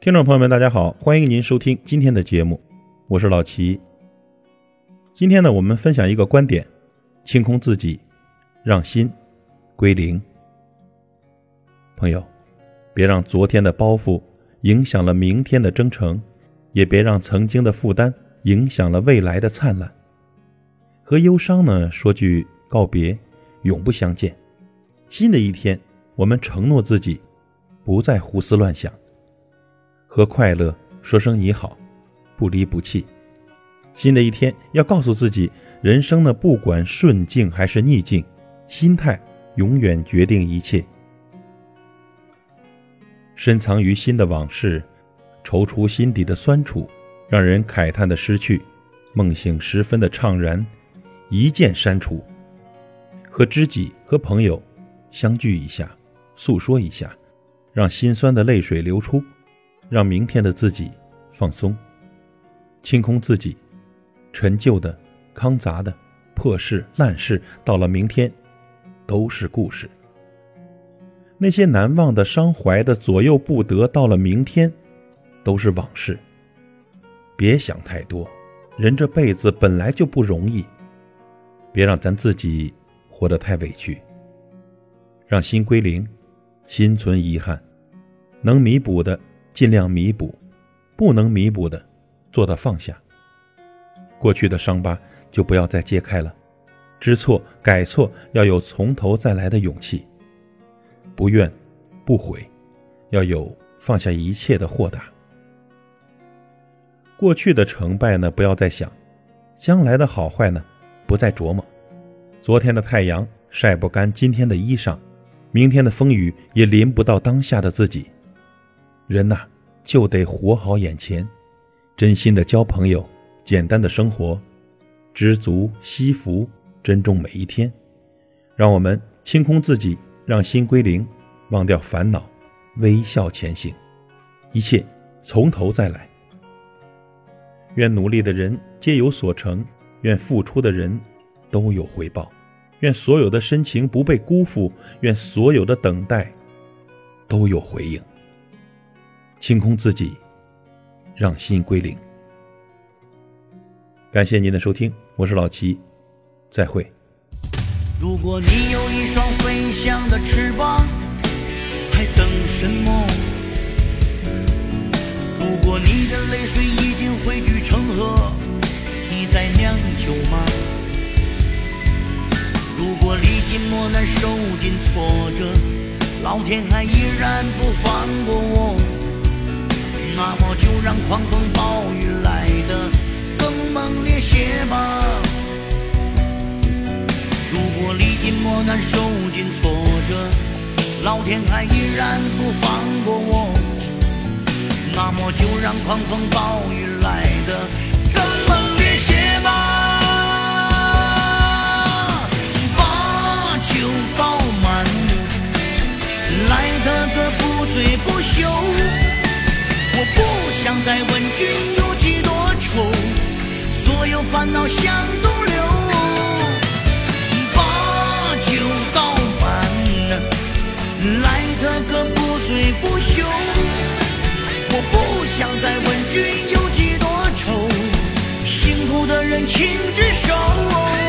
听众朋友们，大家好，欢迎您收听今天的节目，我是老齐。今天呢，我们分享一个观点：清空自己，让心归零。朋友，别让昨天的包袱影响了明天的征程，也别让曾经的负担影响了未来的灿烂。和忧伤呢说句告别，永不相见。新的一天，我们承诺自己，不再胡思乱想。和快乐说声你好，不离不弃。新的一天要告诉自己，人生呢不管顺境还是逆境，心态永远决定一切。深藏于心的往事，踌躇心底的酸楚，让人慨叹的失去，梦醒时分的怅然，一键删除。和知己和朋友相聚一下，诉说一下，让心酸的泪水流出。让明天的自己放松，清空自己，陈旧的、康杂的、破事烂事，到了明天，都是故事。那些难忘的、伤怀的、左右不得，到了明天，都是往事。别想太多，人这辈子本来就不容易，别让咱自己活得太委屈。让心归零，心存遗憾，能弥补的。尽量弥补，不能弥补的，做到放下。过去的伤疤就不要再揭开了，知错改错要有从头再来的勇气。不怨，不悔，要有放下一切的豁达。过去的成败呢，不要再想；将来的好坏呢，不再琢磨。昨天的太阳晒不干今天的衣裳，明天的风雨也淋不到当下的自己。人呐，就得活好眼前，真心的交朋友，简单的生活，知足惜福，珍重每一天。让我们清空自己，让心归零，忘掉烦恼，微笑前行，一切从头再来。愿努力的人皆有所成，愿付出的人都有回报，愿所有的深情不被辜负，愿所有的等待都有回应。清空自己，让心归零。感谢您的收听，我是老齐，再会。如果你有一双飞翔的翅膀，还等什么？如果你的泪水已经汇聚成河，你在酿酒吗？如果历尽磨难，受尽挫折，老天还依然不放过我。那么就让狂风暴雨来得更猛烈些吧。如果历尽磨难，受尽挫折，老天还依然不放过我，那么就让狂风暴雨来得更猛烈些吧。把酒倒满，来得个不醉不休。我不想再问君有几多愁，所有烦恼向东流。把酒倒满，来得个不醉不休。我不想再问君有几多愁，辛苦的人请举手。